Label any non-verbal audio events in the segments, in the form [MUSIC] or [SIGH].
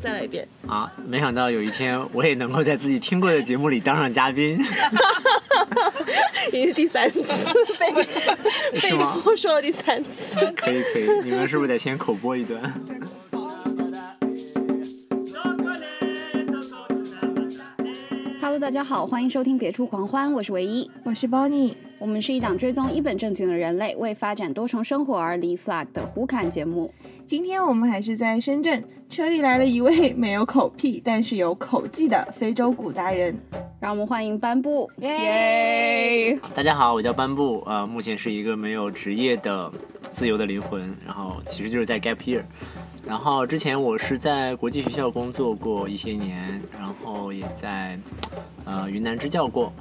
再来一遍。啊！没想到有一天我也能够在自己听过的节目里当上嘉宾，[LAUGHS] 已经是第三次被被我说了第三次。可以可以，你们是不是得先口播一段？Hello，大家好，欢迎收听《别处狂欢》，我是唯一。我是 Bonnie，我们是一档追踪一本正经的人类为发展多重生活而立 flag 的胡侃节目。今天我们还是在深圳，车里来了一位没有口癖但是有口技的非洲鼓达人。让我们欢迎班布，耶！大家好，我叫班布，呃，目前是一个没有职业的自由的灵魂，然后其实就是在 gap year，然后之前我是在国际学校工作过一些年，然后也在呃云南支教过，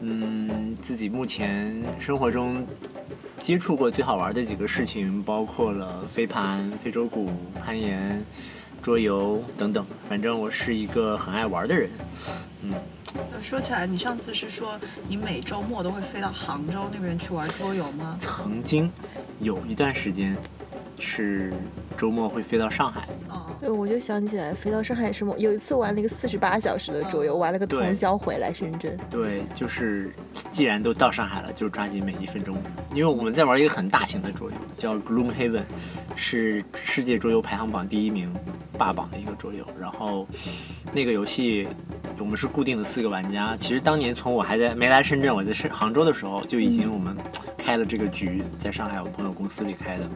嗯，自己目前生活中接触过最好玩的几个事情，包括了飞盘、非洲鼓、攀岩、桌游等等，反正我是一个很爱玩的人，嗯。呃说起来，你上次是说你每周末都会飞到杭州那边去玩桌游吗？曾经有一段时间是周末会飞到上海，哦，对，我就想起来，飞到上海什么，有一次玩了一个四十八小时的桌游，玩了个通宵回来深圳。对，就是既然都到上海了，就抓紧每一分钟。因为我们在玩一个很大型的桌游，叫 Gloomhaven，是世界桌游排行榜第一名霸榜的一个桌游。然后那个游戏我们是固定的四个玩家。其实当年从我还在没来深圳，我在深杭州的时候就已经我们开了这个局，在上海我朋友公司里开的。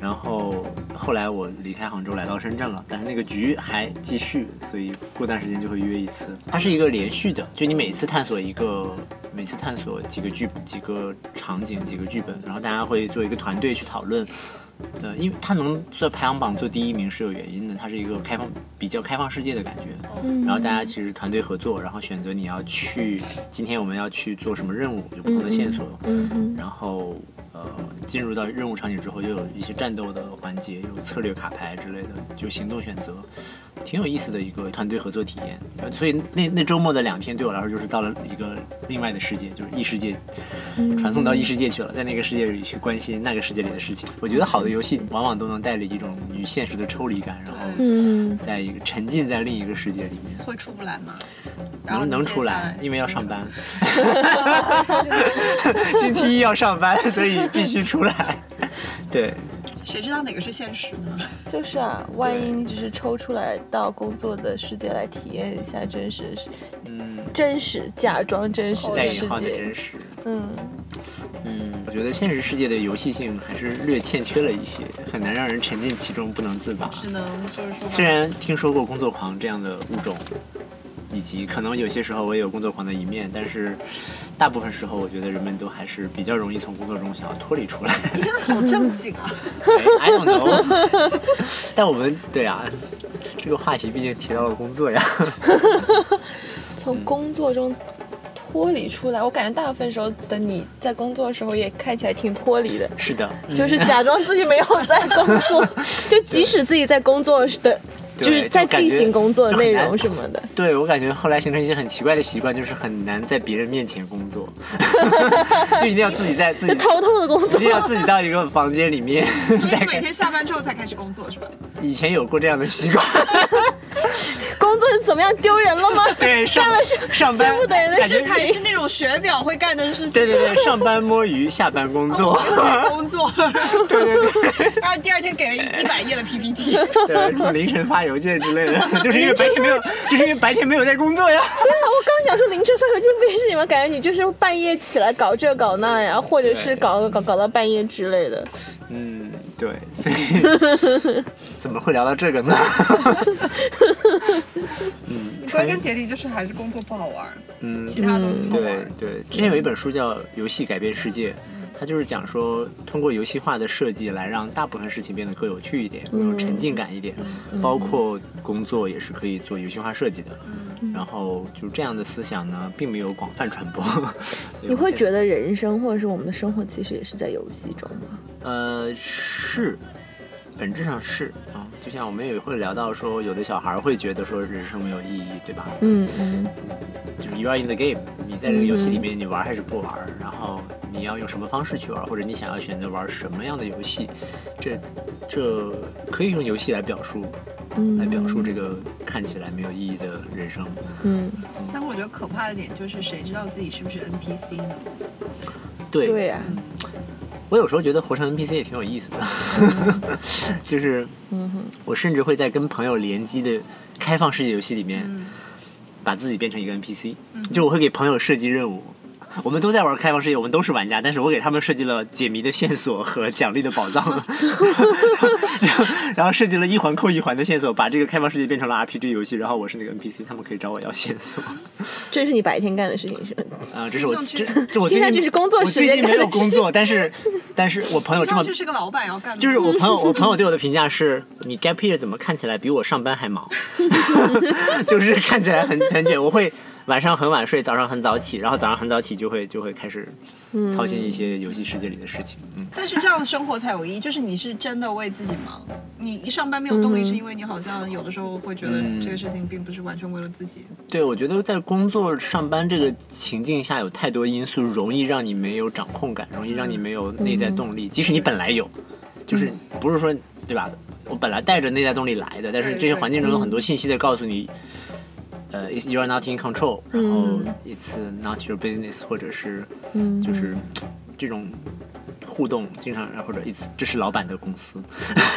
然后后来我离开杭州来到深圳了，但是那个局还继续，所以过段时间就会约一次。它是一个连续的，就你每次探索一个，每次探索几个剧、几个场景、几个剧本，然后大家会做一个团队去讨论。呃，因为它能在排行榜做第一名是有原因的，它是一个开放、比较开放世界的感觉。嗯然后大家其实团队合作，然后选择你要去，今天我们要去做什么任务，有不同的线索。嗯嗯然后呃，进入到任务场景之后，又有一些战斗的环节，有策略卡牌之类的，就行动选择，挺有意思的一个团队合作体验。呃所以那那周末的两天对我来说，就是到了一个另外的世界，就是异世界，传送到异世界去了，在那个世界里去关心那个世界里的事情。我觉得好的游戏往往都能带着一种与现实的抽离感，然后嗯，在一个沉浸在另一个世界里面。会出不来吗？然后能能出来，因为要上班。[LAUGHS] 星期一要上班，所以必须出来。对，谁知道哪个是现实呢？就是啊，万一你只是抽出来到工作的世界来体验一下真实、嗯，真实、假装真实的世带引号的界真，实。嗯，嗯，我觉得现实世界的游戏性还是略欠缺了一些，很难让人沉浸其中不能自拔。只能就是说，虽然听说过工作狂这样的物种，以及可能有些时候我也有工作狂的一面，但是大部分时候我觉得人们都还是比较容易从工作中想要脱离出来。你现在好正经啊！[LAUGHS] I don't know。[LAUGHS] 但我们对啊，这个话题毕竟提到了工作呀。[LAUGHS] 从工作中脱离出来，我感觉大部分时候的你在工作的时候也看起来挺脱离的。是的，嗯就是假装自己没有在工作，就即使自己在工作的，对就是在进行工作的内容什么的。对我感觉后来形成一些很奇怪的习惯，就是很难在别人面前工作，[LAUGHS] 就一定要自己在自己 [LAUGHS] 偷偷的工作一定，要自己到一个房间里面。[LAUGHS] 所以你每天下班之后才开始工作是吧？以前有过这样的习惯，工作怎么样？丢人了吗？对，上干了是上班不得人的感觉事才是那种学表会干的事情。对对对，上班摸鱼，下班工作。工作，对对对然后第二天给了一一百页的 PPT，对，凌晨发邮件之类的，[LAUGHS] 就是因为白天没有，[LAUGHS] 就是因为白天没有在工作呀。对啊我刚想说凌晨发邮件不也是你吗？感觉你就是半夜起来搞这搞那呀，或者是搞搞搞到半夜之类的。嗯，对，所以 [LAUGHS] 怎么会聊到这个呢？嗯，归根结底就是还是工作不好玩。嗯，其他东西好玩对对，之前有一本书叫《游戏改变世界》，它就是讲说通过游戏化的设计来让大部分事情变得更有趣一点，更有沉浸感一点，包括工作也是可以做游戏化设计的。然后就这样的思想呢，并没有广泛传播。[LAUGHS] 你会觉得？得人生或者是我们的生活其实也是在游戏中吗？呃，是，本质上是啊，就像我们也会聊到说，有的小孩会觉得说人生没有意义，对吧？嗯嗯就是 you are in the game，你在这个游戏里面，你玩还是不玩？然后你要用什么方式去玩，或者你想要选择玩什么样的游戏，这这可以用游戏来表述嗯来表述这个看起来没有意义的人生。嗯，但我觉得可怕的点就是，谁知道自己是不是 NPC 呢？对，对呀、我有时候觉得活成 NPC 也挺有意思的，就是我甚至会在跟朋友联机的开放世界游戏里面，嗯把自己变成一个 NPC，、就我会给朋友设计任务。我们都在玩开放世界，我们都是玩家，但是我给他们设计了解谜的线索和奖励的宝藏，[LAUGHS] 然后设计了一环扣一环的线索，把这个开放世界变成了 RPG 游戏，然后我是那个 NPC，他们可以找我要线索。这是你白天干的事情是吧？啊、这是我这这我最近听上去是工作我时间我最近没有工作，但是 [LAUGHS] 但是我朋友这么就是个老板要干的，就是我朋友，[LAUGHS] 我朋友对我的评价是：你 gap year 怎么看起来比我上班还忙？就是看起来很很卷。我会晚上很晚睡，早上很早起，然后早上很早起就会就会开始操心一些游戏世界里的事情。嗯，但是这样的生活才有意义，就是你是真的为自己忙。你一上班没有动力，嗯是因为你好像有的时候会觉得嗯这个事情并不是完全为了自己。对，我觉得在工作上班这个情境下，有太多因素容易让你没有掌控感，容易让你没有内在动力。即使你本来有，就是不是说对吧？我本来带着内在动力来的，但是这些环境中有很多信息在告诉你，呃，it's you're not in control，然后嗯 it's not your business，或者是嗯就是这种互动，经常或者 it's 这是老板的公司，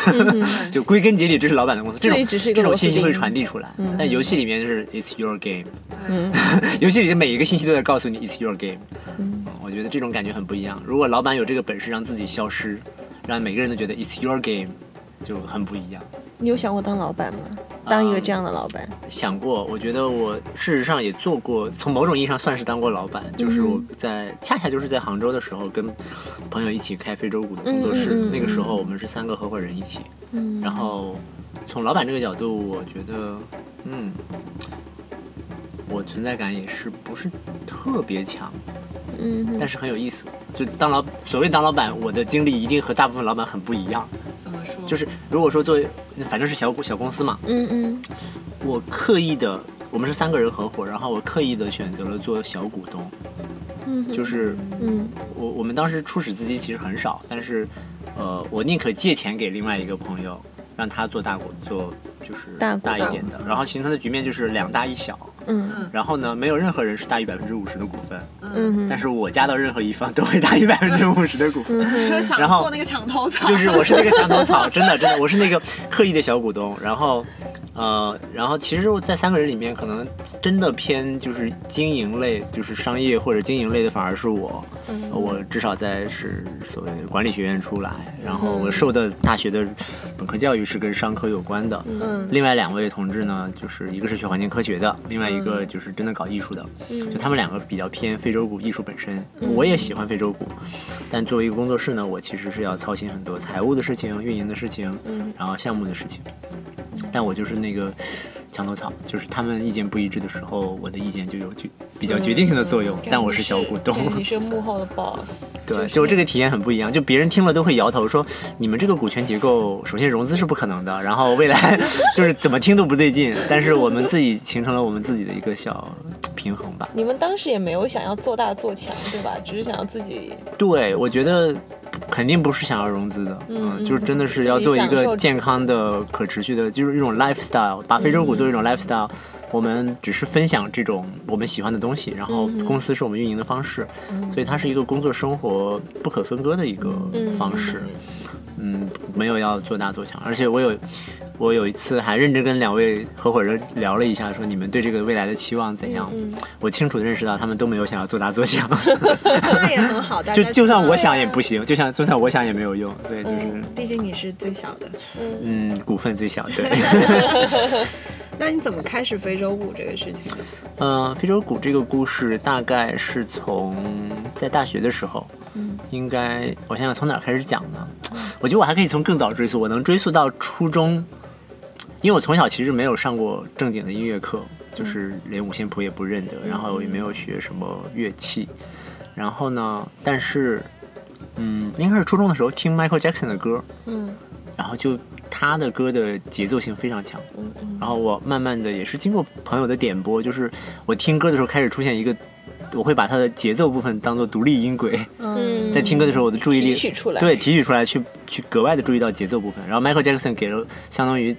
[LAUGHS] 就归根结底这是老板的公司，这种这种信息会传递出来，但游戏里面就是 it's your game。嗯 [LAUGHS] 游戏里的每一个信息都在告诉你 it's your game。嗯，我觉得这种感觉很不一样。如果老板有这个本事让自己消失，让每个人都觉得 it's your game，就很不一样。你有想过当老板吗？当一个这样的老板？想过，我觉得我事实上也做过，从某种意义上算是当过老板。就是我在恰恰就是在杭州的时候，跟朋友一起开非洲鼓的工作室，嗯嗯嗯那个时候我们是三个合伙人一起。嗯然后从老板这个角度，我觉得，嗯，我存在感也是不是特别强，嗯但是很有意思。就当老所谓当老板，我的经历一定和大部分老板很不一样。怎么说？就是如果说作为，反正是小股小公司嘛，嗯嗯我刻意的，我们是三个人合伙，然后我刻意的选择了做小股东，嗯，就是嗯我我们当时初始资金其实很少，但是呃，我宁可借钱给另外一个朋友，让他做大股做就是大大一点的，然后形成的局面就是两大一小，嗯。然后呢，没有任何人是大于百分之五十的股份，嗯。哼，但是我加到任何一方都会大于百分之五十的股份。[LAUGHS] 然后做那个墙头草，就是我是那个墙头草，[LAUGHS] 真的真的，我是那个刻意的小股东。然后，呃，然后其实我在三个人里面，可能真的偏就是经营类，就是商业或者经营类的，反而是我。我至少在是所谓管理学院出来，然后我受的大学的本科教育是跟商科有关的。嗯。另外两位同志呢，就是一个是学环境科学的，另外一个就是真的搞艺术的。就他们两个比较偏非洲鼓艺术本身，我也喜欢非洲鼓，但作为一个工作室呢，我其实是要操心很多财务的事情、运营的事情，然后项目的事情。但我就是那个墙头草，就是他们意见不一致的时候，我的意见就有决比较决定性的作用。但我是小股东，对你是幕后的 boss，[LAUGHS] 对，就这个体验很不一样。就别人听了都会摇头说，你们这个股权结构，首先融资是不可能的，然后未来 [LAUGHS] 就是怎么听都不对劲。但是我们自己形成了我们自己的一个小平衡吧。你们当时也没有想要做大做强，对吧？只是想要自己对，我觉得肯定不是想要融资的，嗯就是真的是要做一个健康的、可持续的，就是一种 lifestyle，把非洲鼓作为一种 lifestyle。我们只是分享这种我们喜欢的东西，然后公司是我们运营的方式，所以它是一个工作生活不可分割的一个方式。嗯，没有要做大做强，而且我有，我有一次还认真跟两位合伙人聊了一下，说你们对这个未来的期望怎样？我清楚的认识到他们都没有想要做大做强，[LAUGHS] [LAUGHS] 那也很好，就就算我想也不行，就像就算我想也没有用，所以就是毕竟你是最小的。嗯，股份最小，对。[LAUGHS] 那你怎么开始非洲鼓这个事情的？嗯，非洲鼓这个故事大概是从在大学的时候，嗯应该我想想从哪儿开始讲呢？我觉得我还可以从更早追溯，我能追溯到初中，因为我从小其实没有上过正经的音乐课，就是连五线谱也不认得，然后也没有学什么乐器，然后呢，但是嗯，应该是初中的时候听 Michael Jackson 的歌，嗯。然后就他的歌的节奏性非常强，嗯嗯。然后我慢慢的也是经过朋友的点播，就是我听歌的时候开始出现一个，我会把它的节奏部分当做独立音轨，嗯，在听歌的时候我的注意力提取出来，对提取出来去去格外的注意到节奏部分。然后 Michael Jackson 给了相当于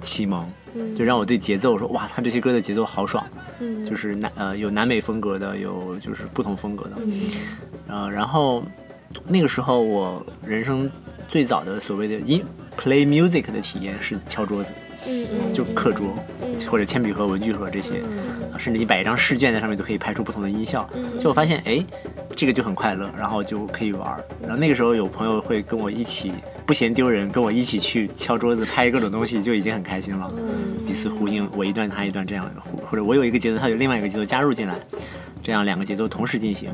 启蒙，嗯。就让我对节奏说哇，他这些歌的节奏好爽，嗯。就是南呃有南美风格的，有就是不同风格的，嗯。呃，然后那个时候我人生最早的所谓的音 play music 的体验是敲桌子，嗯嗯。就课桌或者铅笔盒、文具盒这些，啊甚至你摆一张试卷在上面都可以拍出不同的音效。就我发现，哎，这个就很快乐，然后就可以玩儿。然后那个时候有朋友会跟我一起，不嫌丢人，跟我一起去敲桌子拍各种东西，就已经很开心了。彼此呼应，我一段他一段这样，或或者我有一个节奏，他有另外一个节奏加入进来，这样两个节奏同时进行。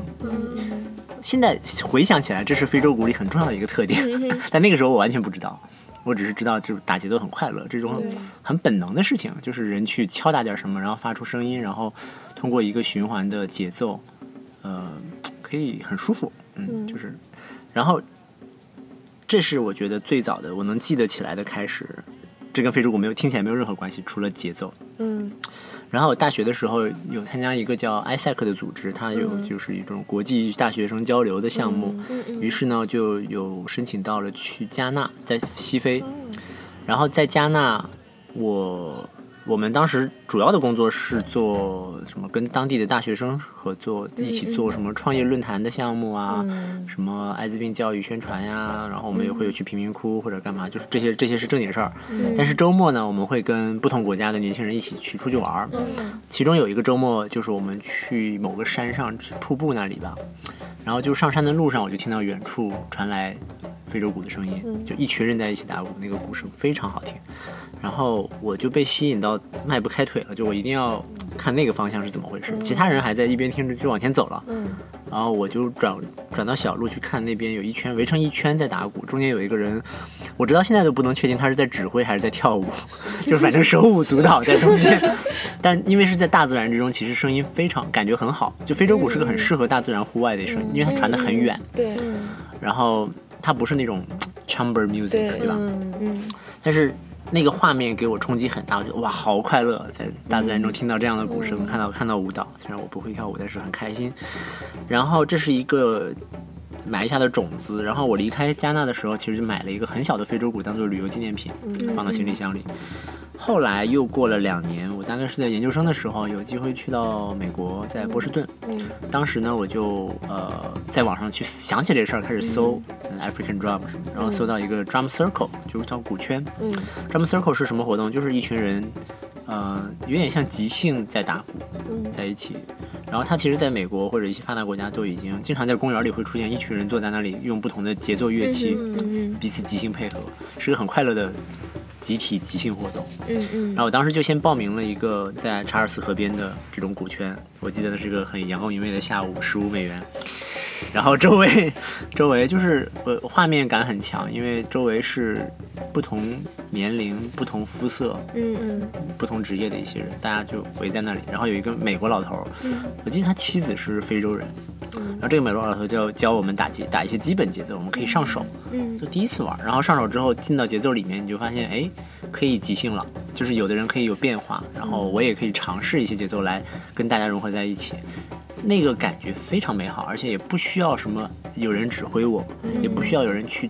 现在回想起来，这是非洲鼓里很重要的一个特点，[LAUGHS] 但那个时候我完全不知道，我只是知道就是打节奏很快乐，这种很本能的事情，就是人去敲打点什么，然后发出声音，然后通过一个循环的节奏，呃，可以很舒服，嗯，就是，然后这是我觉得最早的我能记得起来的开始，这跟非洲鼓没有听起来没有任何关系，除了节奏，嗯然后我大学的时候有参加一个叫 ISEC 的组织，它有就是一种国际大学生交流的项目，于是呢就有申请到了去加纳，在西非，然后在加纳我。我们当时主要的工作是做什么？跟当地的大学生合作，一起做什么创业论坛的项目啊，什么艾滋病教育宣传呀，然后我们也会有去贫民窟或者干嘛，就是这些这些是正经事儿。但是周末呢，我们会跟不同国家的年轻人一起去出去玩儿。其中有一个周末，就是我们去某个山上去瀑布那里吧，然后就上山的路上，我就听到远处传来非洲鼓的声音，就一群人在一起打鼓，那个鼓声非常好听。然后我就被吸引到迈不开腿了，就我一定要看那个方向是怎么回事。其他人还在一边听着就往前走了，然后我就转转到小路去看那边有一圈围成一圈在打鼓，中间有一个人，我直到现在都不能确定他是在指挥还是在跳舞，[LAUGHS] 就是反正手舞足蹈在中间。[LAUGHS] 但因为是在大自然之中，其实声音非常感觉很好。就非洲鼓是个很适合大自然户外的声音，因为它传得很远，对然后它不是那种 chamber music，对对吧？嗯嗯但是那个画面给我冲击很大，我觉得哇，好快乐，在大自然中听到这样的鼓声，看到看到舞蹈，虽然我不会跳舞，但是很开心。然后这是一个埋下的种子，然后我离开加纳的时候，其实就买了一个很小的非洲鼓当做旅游纪念品，放到行李箱里。后来又过了两年，我大概是在研究生的时候，有机会去到美国，在波士顿。当时呢，我就呃在网上去想起这事儿，开始搜、嗯 African drum，然后搜到一个 drum circle，就是叫鼓圈。嗯 drum circle 是什么活动？就是一群人，呃，有点像即兴在打鼓，嗯在一起。然后它其实在美国或者一些发达国家都已经经常在公园里会出现一群人坐在那里，用不同的节奏乐器嗯彼此即兴配合，是个很快乐的集体即兴活动。嗯嗯然后我当时就先报名了一个在查尔斯河边的这种鼓圈，我记得那是个很阳光明媚的下午，十五美元。然后周围周围就是呃画面感很强，因为周围是不同年龄、不同肤色、嗯嗯不同职业的一些人，大家就围在那里。然后有一个美国老头儿，我记得他妻子是非洲人，然后这个美国老头就教我们打节打一些基本节奏，我们可以上手。嗯就第一次玩，然后上手之后进到节奏里面，你就发现哎，可以即兴了，就是有的人可以有变化，然后我也可以尝试一些节奏来跟大家融合在一起，那个感觉非常美好，而且也不需要什么有人指挥我，也不需要有人去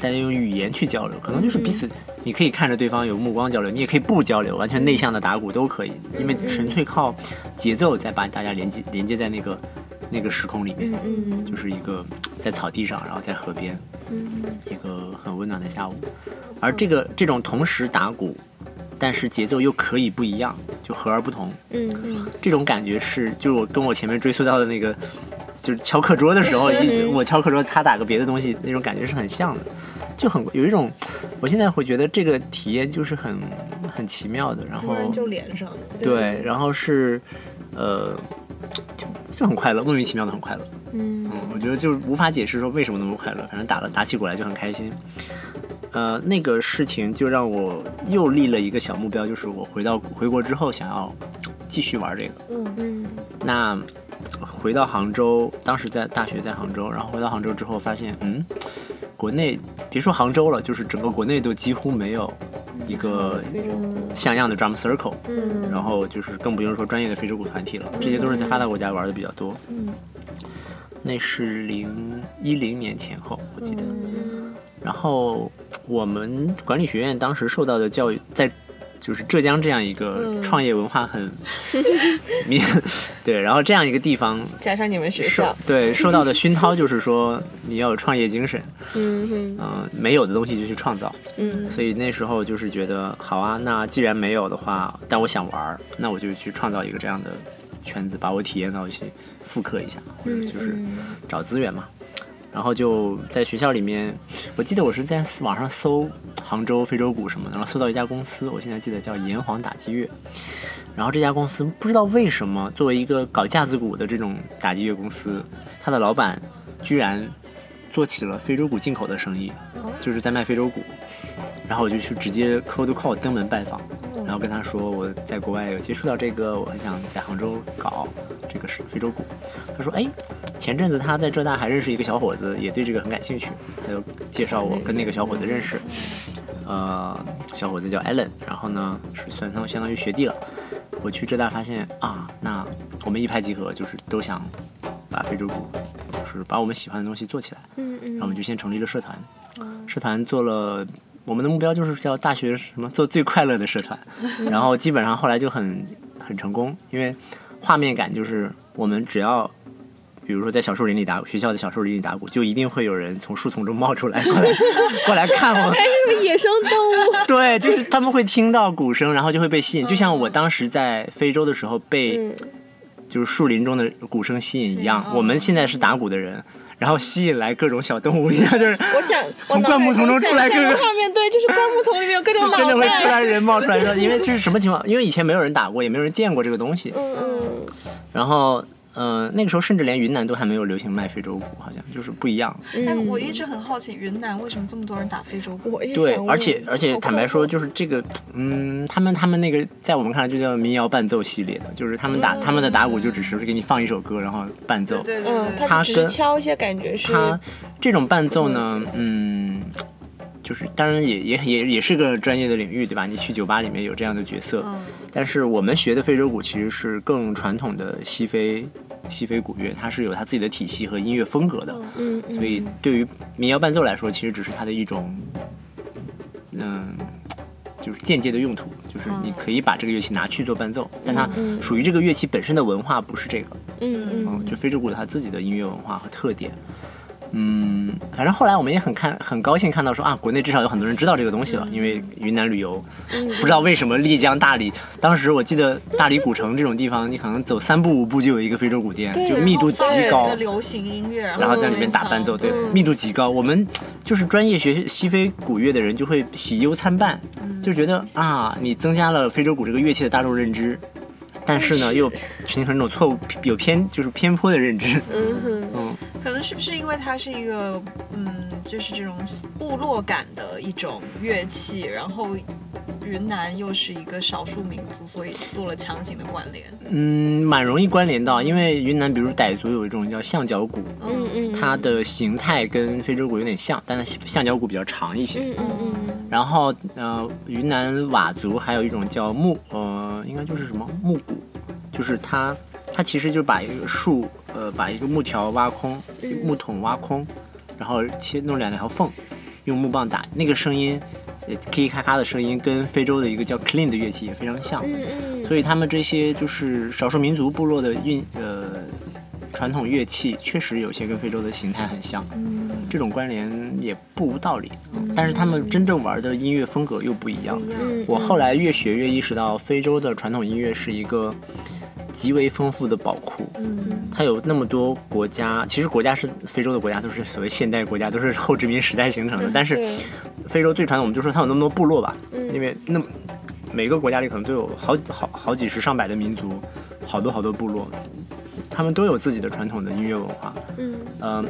大家用语言去交流，可能就是彼此，你可以看着对方有目光交流，你也可以不交流，完全内向的打鼓都可以，因为纯粹靠节奏在把大家连接连接在那个那个时空里面。就是一个在草地上，然后在河边，一个很温暖的下午。而这个这种同时打鼓，但是节奏又可以不一样，就和而不同。嗯嗯这种感觉是，就是我跟我前面追溯到的那个，就是敲课桌的时候，[LAUGHS] 我敲课桌，他打个别的东西，那种感觉是很像的，就很有一种，我现在会觉得这个体验就是很很奇妙的，然后就连上了。对，然后是，呃，就就很快乐，莫名其妙的很快乐。嗯嗯，我觉得就是无法解释说为什么那么快乐，反正打了打起鼓来就很开心。呃，那个事情就让我又立了一个小目标，就是我回到回国之后想要继续玩这个。嗯嗯那回到杭州，当时在大学在杭州，然后回到杭州之后发现，嗯，国内别说杭州了，就是整个国内都几乎没有一个像样的 drum circle，嗯然后就是更不用说专业的非洲鼓团体了，这些都是在发达国家玩的比较多。嗯那是零一零年前后，我记得。嗯然后我们管理学院当时受到的教育，在就是浙江这样一个嗯创业文化很民，对，然后这样一个地方 [LAUGHS] 加上你们学校，对受到的熏陶就是说你要有创业精神，嗯哼，嗯、没有的东西就去创造，嗯所以那时候就是觉得好啊，那既然没有的话，但我想玩儿，那我就去创造一个这样的圈子，把我体验到一些复刻一下，或者就是找资源嘛。然后就在学校里面，我记得我是在网上搜杭州非洲鼓什么的，然后搜到一家公司，我现在记得叫炎黄打击乐。然后这家公司不知道为什么，作为一个搞架子鼓的这种打击乐公司，它的老板居然做起了非洲鼓进口的生意，就是在卖非洲鼓。然后我就去直接 cold call 登门拜访，然后跟他说我在国外有接触到这个，我很想在杭州搞这个是非洲鼓。他说，哎，前阵子他在浙大还认识一个小伙子，也对这个很感兴趣，他就介绍我跟那个小伙子认识。呃，小伙子叫 Allen，然后呢是算相相当于学弟了。我去浙大发现啊，那我们一拍即合，就是都想把非洲鼓，就是把我们喜欢的东西做起来。嗯嗯然后我们就先成立了社团，社团做了，我们的目标就是叫大学什么做最快乐的社团，[LAUGHS] 然后基本上后来就很很成功，因为画面感就是我们只要。比如说在小树林里打鼓，学校的小树林里打鼓，就一定会有人从树丛中冒出来，过来 [LAUGHS] 过来看我。野生动物，[LAUGHS] 对，就是他们会听到鼓声，然后就会被吸引，就像我当时在非洲的时候被嗯。就是树林中的鼓声吸引一样我们现在是打鼓的人，然后吸引来各种小动物一样，就是我想从灌木丛中出来各种画面，对，就是灌木丛里面有各种 [LAUGHS] 脑真的会出袋，来人冒出来的，因为这是什么情况？因为以前没有人打过，也没有人见过这个东西。嗯嗯，然后，嗯、那个时候甚至连云南都还没有流行卖非洲鼓，好像就是不一样。哎，我一直很好奇，云南为什么这么多人打非洲鼓？对而且而且坦白说，就是这个，嗯，他们他们那个在我们看来就叫民谣伴奏系列的，就是他们打、他们的打鼓就只是给你放一首歌，然后伴奏。对对对嗯，对，他只是敲一些，感觉是他这种伴奏呢嗯，就是当然也也也也是个专业的领域，对吧？你去酒吧里面有这样的角色，嗯但是我们学的非洲鼓其实是更传统的西非西非鼓乐，它是有它自己的体系和音乐风格的，嗯嗯，所以对于民谣伴奏来说，其实只是它的一种，嗯。就是间接的用途，就是你可以把这个乐器拿去做伴奏，但它嗯属于这个乐器本身的文化不是这个，嗯嗯嗯，就非洲鼓有它自己的音乐文化和特点。嗯，反正后来我们也很看很高兴看到说啊，国内至少有很多人知道这个东西了，因为云南旅游，不知道为什么丽江、大理，当时我记得大理古城这种地方，你可能走三步五步就有一个非洲鼓店，就密度极高。放着那个，流行音乐，然后在里面打伴奏，对，嗯。密度极高。我们就是专业学西非鼓乐的人，就会喜忧参半，就觉得啊，你增加了非洲鼓这个乐器的大众认知，但是呢，又形成一种错误、有偏就是偏颇的认知。嗯哼，嗯，可能是不是因为它是一个嗯，就是这种部落感的一种乐器，然后云南又是一个少数民族，所以做了强行的关联。嗯，蛮容易关联到，因为云南比如傣族有一种叫象脚鼓，嗯嗯，它的形态跟非洲鼓有点像，但是象脚鼓比较长一些。嗯嗯嗯然后呃，云南佤族还有一种叫木呃，应该就是什么木鼓，就是它它其实就把一个树呃把一个木条挖空，木桶挖空，然后切弄两条缝，用木棒打，那个声音，呃，咔咔咔的声音跟非洲的一个叫 clean 的乐器也非常像。嗯嗯，所以他们这些就是少数民族部落的运呃传统乐器，确实有些跟非洲的形态很像，这种关联也不无道理。但是他们真正玩的音乐风格又不一样。嗯我后来越学越意识到，非洲的传统音乐是一个极为丰富的宝库。它有那么多国家，其实国家是非洲的国家都是所谓现代国家，都是后殖民时代形成的。但是非洲最传统，我们就说它有那么多部落吧，嗯因为那么每个国家里可能都有好好好几十上百的民族，好多好多部落，他们都有自己的传统的音乐文化。嗯嗯，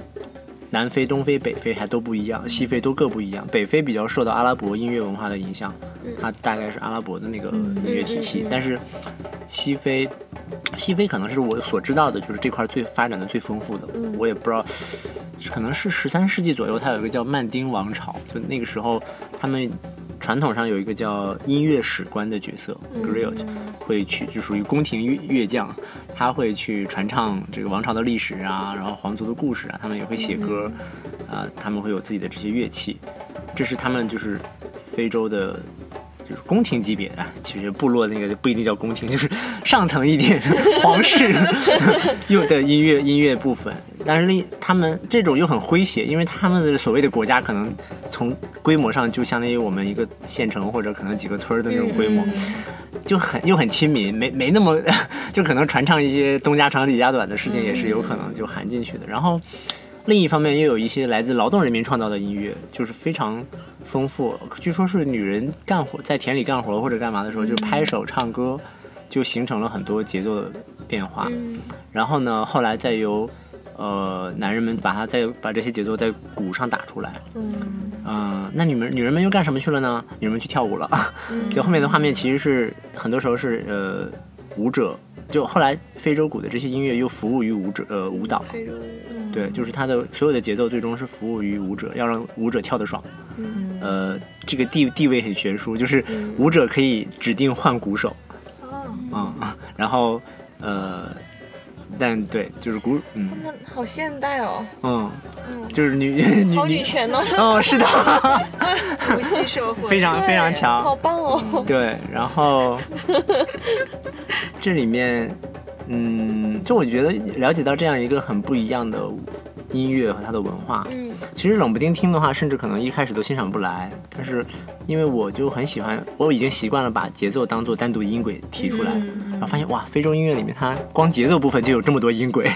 南非、东非、北非还都不一样，西非都各不一样。北非比较受到阿拉伯音乐文化的影响，它大概是阿拉伯的那个音乐体系，但是西非。西非可能是我所知道的，就是这块最发展的最丰富的。我也不知道，可能是十三世纪左右，它有一个叫曼丁王朝，就那个时候他们传统上有一个叫音乐史官的角色 griot，会去就属于宫廷乐乐将，他会去传唱这个王朝的历史啊，然后皇族的故事啊，他们也会写歌，啊、他们会有自己的这些乐器，这是他们就是非洲的就是宫廷级别啊，其实部落那个不一定叫宫廷，就是上层一点皇室 [LAUGHS] 又的音乐音乐部分。但是另他们这种又很诙谐，因为他们的所谓的国家可能从规模上就相当于我们一个县城或者可能几个村儿的那种规模，就很又很亲民，没没那么 [LAUGHS] 就可能传唱一些东家长李家短的事情也是有可能就含进去的。然后另一方面又有一些来自劳动人民创造的音乐，就是非常丰富。据说是女人干活在田里干活或者干嘛的时候，就拍手唱歌，就形成了很多节奏的变化。然后呢，后来再由呃男人们把它再把这些节奏在鼓上打出来。嗯嗯、那你们女人们又干什么去了呢？女人们去跳舞了。就后面的画面其实是很多时候是呃舞者，就后来非洲鼓的这些音乐又服务于舞者呃舞蹈。非洲对，就是它的所有的节奏最终是服务于舞者，要让舞者跳得爽。嗯呃，这个地地位很悬殊，就是舞者可以指定换鼓手，哦啊、然后呃，但对，就是古，嗯。他们好现代哦，嗯，嗯，就是女 [LAUGHS] 女好女女，权哦，哦，是的，[LAUGHS] 父系社会。非常非常强，好棒哦，对，然后这里面，嗯，就我觉得了解到这样一个很不一样的音乐和它的文化，嗯。其实冷不丁听的话，甚至可能一开始都欣赏不来，但是因为我就很喜欢，我已经习惯了把节奏当做单独音轨提出来，然后发现哇，非洲音乐里面它光节奏部分就有这么多音轨，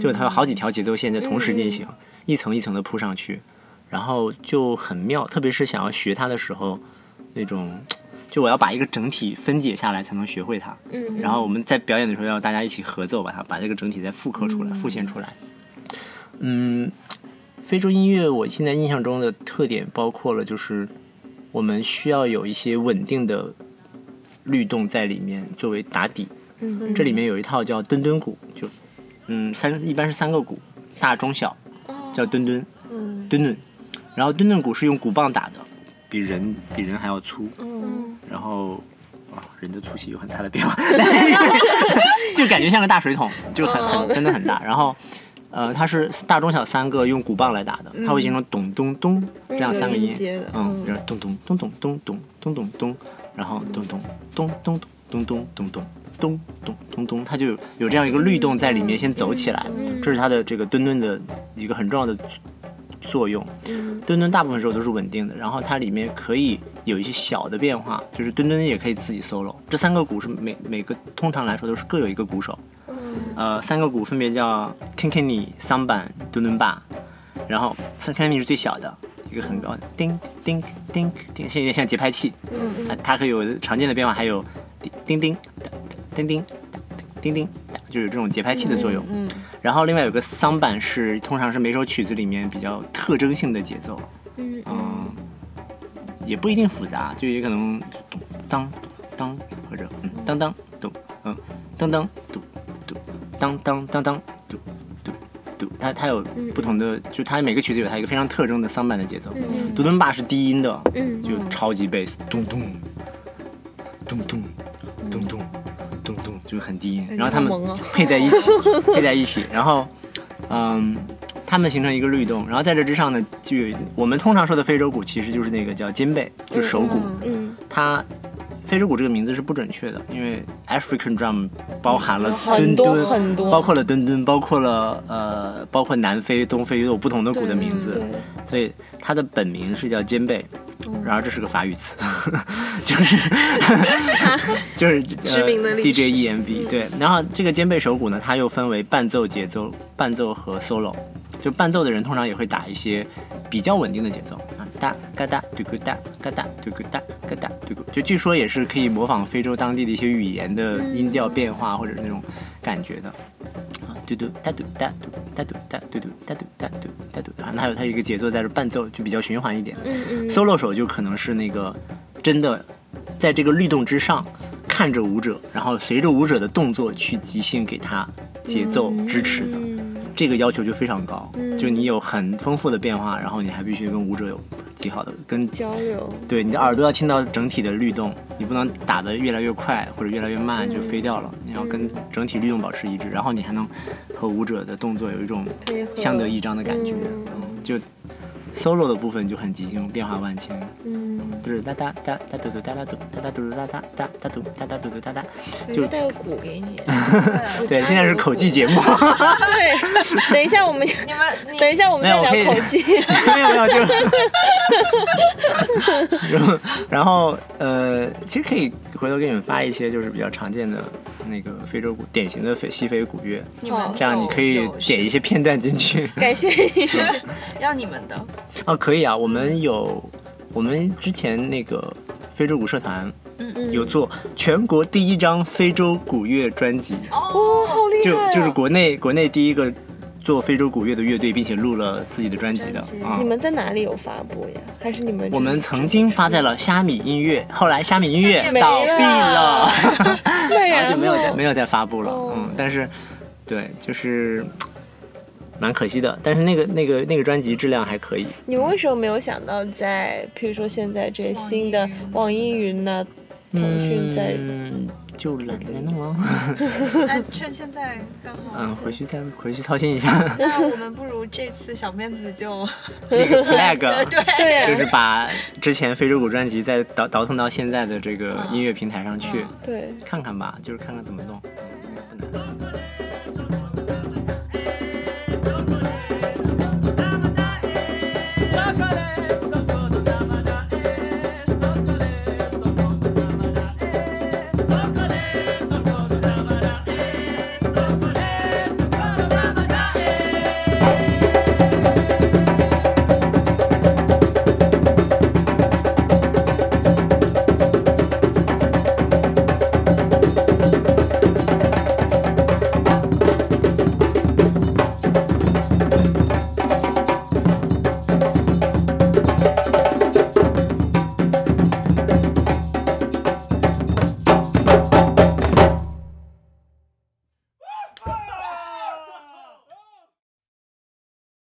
就它有好几条节奏线在同时进行，一层一层的铺上去，然后就很妙，特别是想要学它的时候，那种。就我要把一个整体分解下来才能学会它，嗯，然后我们在表演的时候要大家一起合奏，把它把这个整体再复刻出来、复现出来。嗯，非洲音乐我现在印象中的特点包括了，就是我们需要有一些稳定的律动在里面作为打底。嗯这里面有一套叫墩墩鼓，就嗯三一般是三个鼓，大中小，叫墩墩，嗯墩墩。然后墩墩鼓是用鼓棒打的，比人比人还要粗。嗯然后啊，人的粗细有很大的变化，[LAUGHS] 就感觉像个大水桶，就很很真的很大。然后，呃，它是大中小三个用鼓棒来打的，它会形成咚咚咚这样三个音。嗯，然后咚咚咚咚咚咚咚咚咚，然后咚咚咚咚咚咚咚咚咚咚咚咚咚，它就有有这样一个律动在里面先走起来，这是它的这个墩墩的一个很重要的作用。嗯。墩墩大部分时候都是稳定的，然后它里面可以有一些小的变化，就是墩墩也可以自己 solo。这三个鼓是每每个通常来说都是各有一个鼓手，呃，三个鼓分别叫 Kinkini、桑板、墩墩巴，然后 Kinkini 是最小的，一个很高的，叮叮叮叮，现在有点像节拍器，嗯，它可以有常见的变化，还有叮叮叮叮叮叮叮，就是这种节拍器的作用。嗯然后另外有个桑板是通常是每首曲子里面比较特征性的节奏，嗯，也不一定复杂，就也可能当当或者嗯当当咚嗯当当当当当当嘟嘟嘟，它它有不同的，就它每个曲子有它一个非常特征的桑板的节奏。嗯独墩巴是低音的，嗯就超级贝斯，咚咚咚咚咚咚咚咚，就是很低音。然后他们配在一起，配在一起，然后嗯，他们形成一个律动。然后在这之上呢，就有我们通常说的非洲鼓，其实就是那个叫金贝，就是手鼓。嗯它非洲鼓这个名字是不准确的，因为 African drum 包含了很多墩墩，很多。包括了墩墩，包括了呃，包括南非、东非都有不同的鼓的名字。所以它的本名是叫肩背，嗯。然而这是个法语词，[LAUGHS] 就是 [LAUGHS] 就是知名的 DJ EMB 对，然后这个肩背手鼓呢，它又分为伴奏、节奏、伴奏和 solo。就伴奏的人通常也会打一些比较稳定的节奏。啊，哒嘎哒嘟咕哒嘎哒嘟咕哒嘎哒嘟咕，就据说也是可以模仿非洲当地的一些语言的音调变化或者那种感觉的。啊，嘟嘟哒嘟哒嘟哒嘟哒嘟嘟哒嘟哒嘟哒嘟，啊，那还有它有一个节奏在这伴奏，就比较循环一点。嗯嗯 solo 手就可能是那个真的在这个律动之上看着舞者，然后随着舞者的动作去即兴给他节奏支持的。嗯这个要求就非常高，嗯就你有很丰富的变化，然后你还必须跟舞者有极好的跟交流，对你的耳朵要听到整体的律动，你不能打得越来越快或者越来越慢就飞掉了，你要跟整体律动保持一致，然后你还能和舞者的动作有一种相得益彰的感觉，就 solo 的部分就很即兴，变化万千，嗯，就是哒哒哒哒嘟嘟哒哒嘟哒哒嘟嘟哒哒哒哒嘟哒哒嘟嘟哒哒。就带个鼓给你。[LAUGHS] 对，现在是口技节目，对，等一下我们，你们 [LAUGHS] 等一下我们再聊口技。没有没有就，[LAUGHS] 然后然后呃，其实可以回头给你们发一些就是比较常见的那个非洲鼓，典型的非西非鼓乐，你们这样你可以有剪一些片段进去。[LAUGHS] 感谢你。[LAUGHS] [LAUGHS] 要你们的，哦，可以啊，我们有我们之前那个非洲鼓社团嗯有做全国第一张非洲鼓乐专辑，哦，好厉就害啊！就是国内国内第一个做非洲鼓乐的乐队，并且录了自己的专辑的你。们在哪里有发布呀？还是你们？我们曾经发在了虾米音乐，后来虾米音乐倒闭了 [LAUGHS] 然然后就没有再没有再发布了。哦嗯，但是对，就是蛮可惜的。但是那个那个那个专辑质量还可以。你们为什么没有想到在，譬如说现在这些新的网易云呐、腾讯在嗯，就懒得再弄了。那 [LAUGHS] 趁现在刚好，嗯，回去再回去操心一下。那我们不如这次小面子就那个 flag，[LAUGHS] 对。就是把之前非洲鼓专辑再倒倒腾到现在的这个音乐平台上去，对。看看吧，就是看看怎么弄。